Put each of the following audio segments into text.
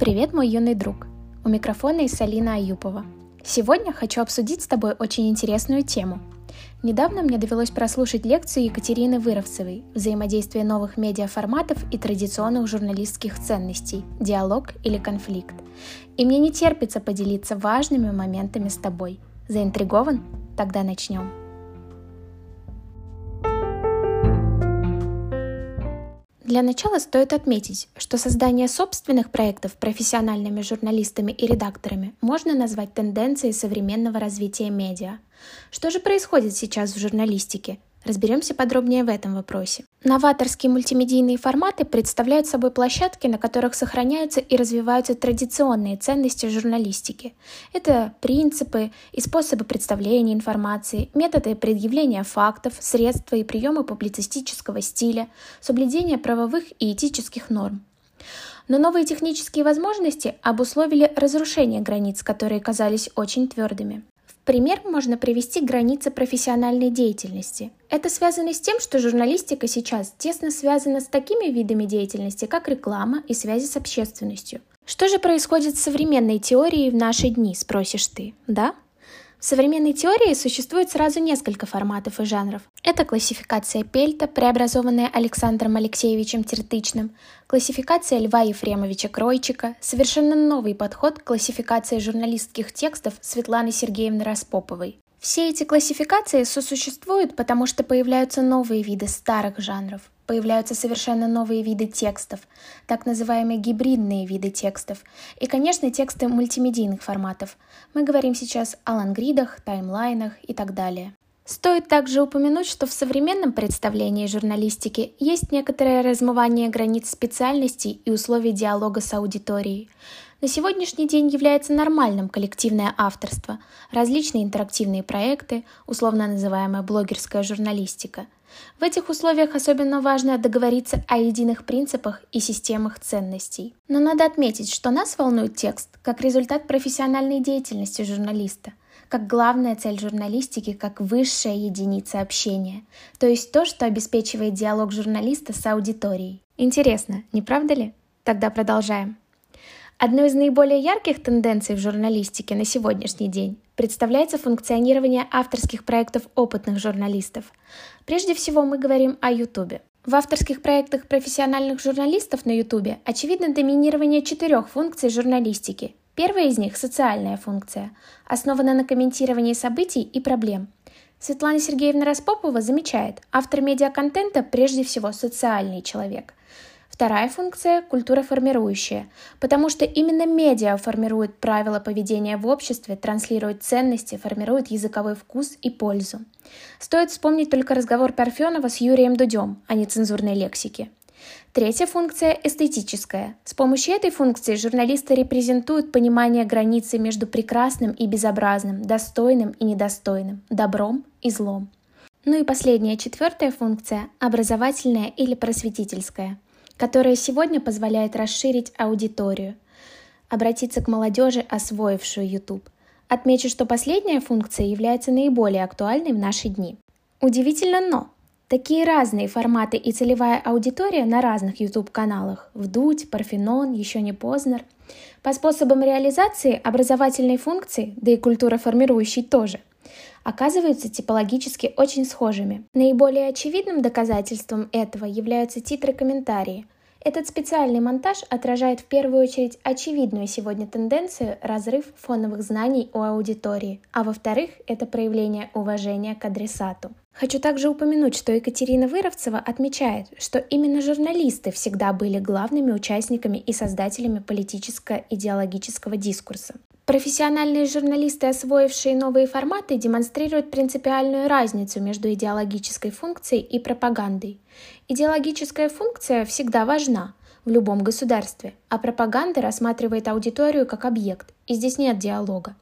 Привет, мой юный друг! У микрофона Исалина Аюпова. Сегодня хочу обсудить с тобой очень интересную тему. Недавно мне довелось прослушать лекцию Екатерины Выровцевой «Взаимодействие новых медиаформатов и традиционных журналистских ценностей. Диалог или конфликт». И мне не терпится поделиться важными моментами с тобой. Заинтригован? Тогда начнем. Для начала стоит отметить, что создание собственных проектов профессиональными журналистами и редакторами можно назвать тенденцией современного развития медиа. Что же происходит сейчас в журналистике? Разберемся подробнее в этом вопросе. Новаторские мультимедийные форматы представляют собой площадки, на которых сохраняются и развиваются традиционные ценности журналистики. Это принципы и способы представления информации, методы предъявления фактов, средства и приемы публицистического стиля, соблюдение правовых и этических норм. Но новые технические возможности обусловили разрушение границ, которые казались очень твердыми пример можно привести границы профессиональной деятельности. Это связано с тем, что журналистика сейчас тесно связана с такими видами деятельности, как реклама и связи с общественностью. Что же происходит с современной теорией в наши дни, спросишь ты, да? В современной теории существует сразу несколько форматов и жанров. Это классификация Пельта, преобразованная Александром Алексеевичем Тертычным, классификация Льва Ефремовича Кройчика, совершенно новый подход к классификации журналистских текстов Светланы Сергеевны Распоповой. Все эти классификации сосуществуют, потому что появляются новые виды старых жанров, появляются совершенно новые виды текстов, так называемые гибридные виды текстов, и, конечно, тексты мультимедийных форматов. Мы говорим сейчас о лангридах, таймлайнах и так далее. Стоит также упомянуть, что в современном представлении журналистики есть некоторое размывание границ специальностей и условий диалога с аудиторией. На сегодняшний день является нормальным коллективное авторство, различные интерактивные проекты, условно называемая блогерская журналистика. В этих условиях особенно важно договориться о единых принципах и системах ценностей. Но надо отметить, что нас волнует текст как результат профессиональной деятельности журналиста – как главная цель журналистики, как высшая единица общения, то есть то, что обеспечивает диалог журналиста с аудиторией. Интересно, не правда ли? Тогда продолжаем. Одной из наиболее ярких тенденций в журналистике на сегодняшний день представляется функционирование авторских проектов опытных журналистов. Прежде всего мы говорим о YouTube. В авторских проектах профессиональных журналистов на YouTube очевидно доминирование четырех функций журналистики. Первая из них – социальная функция, основана на комментировании событий и проблем. Светлана Сергеевна Распопова замечает, автор медиаконтента прежде всего социальный человек – Вторая функция – культуроформирующая, потому что именно медиа формирует правила поведения в обществе, транслирует ценности, формирует языковой вкус и пользу. Стоит вспомнить только разговор Парфенова с Юрием Дудем о нецензурной лексике. Третья функция – эстетическая. С помощью этой функции журналисты репрезентуют понимание границы между прекрасным и безобразным, достойным и недостойным, добром и злом. Ну и последняя, четвертая функция – образовательная или просветительская которая сегодня позволяет расширить аудиторию, обратиться к молодежи, освоившую YouTube. Отмечу, что последняя функция является наиболее актуальной в наши дни. Удивительно, но такие разные форматы и целевая аудитория на разных YouTube-каналах – Вдуть, Парфенон, еще не Познер – по способам реализации образовательной функции, да и культура формирующей тоже – оказываются типологически очень схожими. Наиболее очевидным доказательством этого являются титры-комментарии. Этот специальный монтаж отражает в первую очередь очевидную сегодня тенденцию разрыв фоновых знаний у аудитории, а во-вторых, это проявление уважения к адресату. Хочу также упомянуть, что Екатерина Выровцева отмечает, что именно журналисты всегда были главными участниками и создателями политическо-идеологического дискурса. Профессиональные журналисты, освоившие новые форматы, демонстрируют принципиальную разницу между идеологической функцией и пропагандой. Идеологическая функция всегда важна в любом государстве, а пропаганда рассматривает аудиторию как объект, и здесь нет диалога.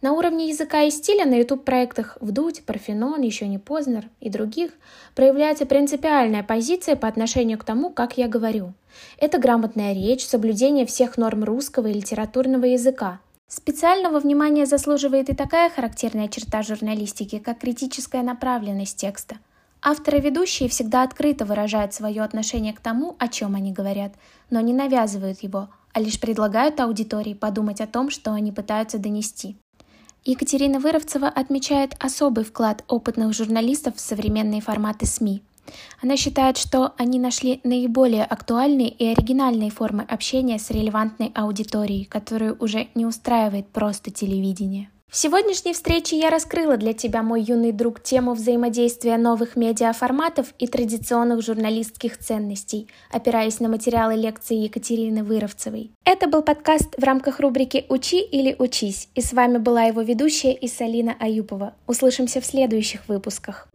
На уровне языка и стиля на YouTube-проектах «Вдуть», «Парфенон», «Еще не Познер» и других проявляется принципиальная позиция по отношению к тому, как я говорю. Это грамотная речь, соблюдение всех норм русского и литературного языка, Специального внимания заслуживает и такая характерная черта журналистики, как критическая направленность текста. Авторы-ведущие всегда открыто выражают свое отношение к тому, о чем они говорят, но не навязывают его, а лишь предлагают аудитории подумать о том, что они пытаются донести. Екатерина Выровцева отмечает особый вклад опытных журналистов в современные форматы СМИ. Она считает, что они нашли наиболее актуальные и оригинальные формы общения с релевантной аудиторией, которую уже не устраивает просто телевидение. В сегодняшней встрече я раскрыла для тебя, мой юный друг, тему взаимодействия новых медиаформатов и традиционных журналистских ценностей, опираясь на материалы лекции Екатерины Выровцевой. Это был подкаст в рамках рубрики «Учи или учись», и с вами была его ведущая Исалина Аюпова. Услышимся в следующих выпусках.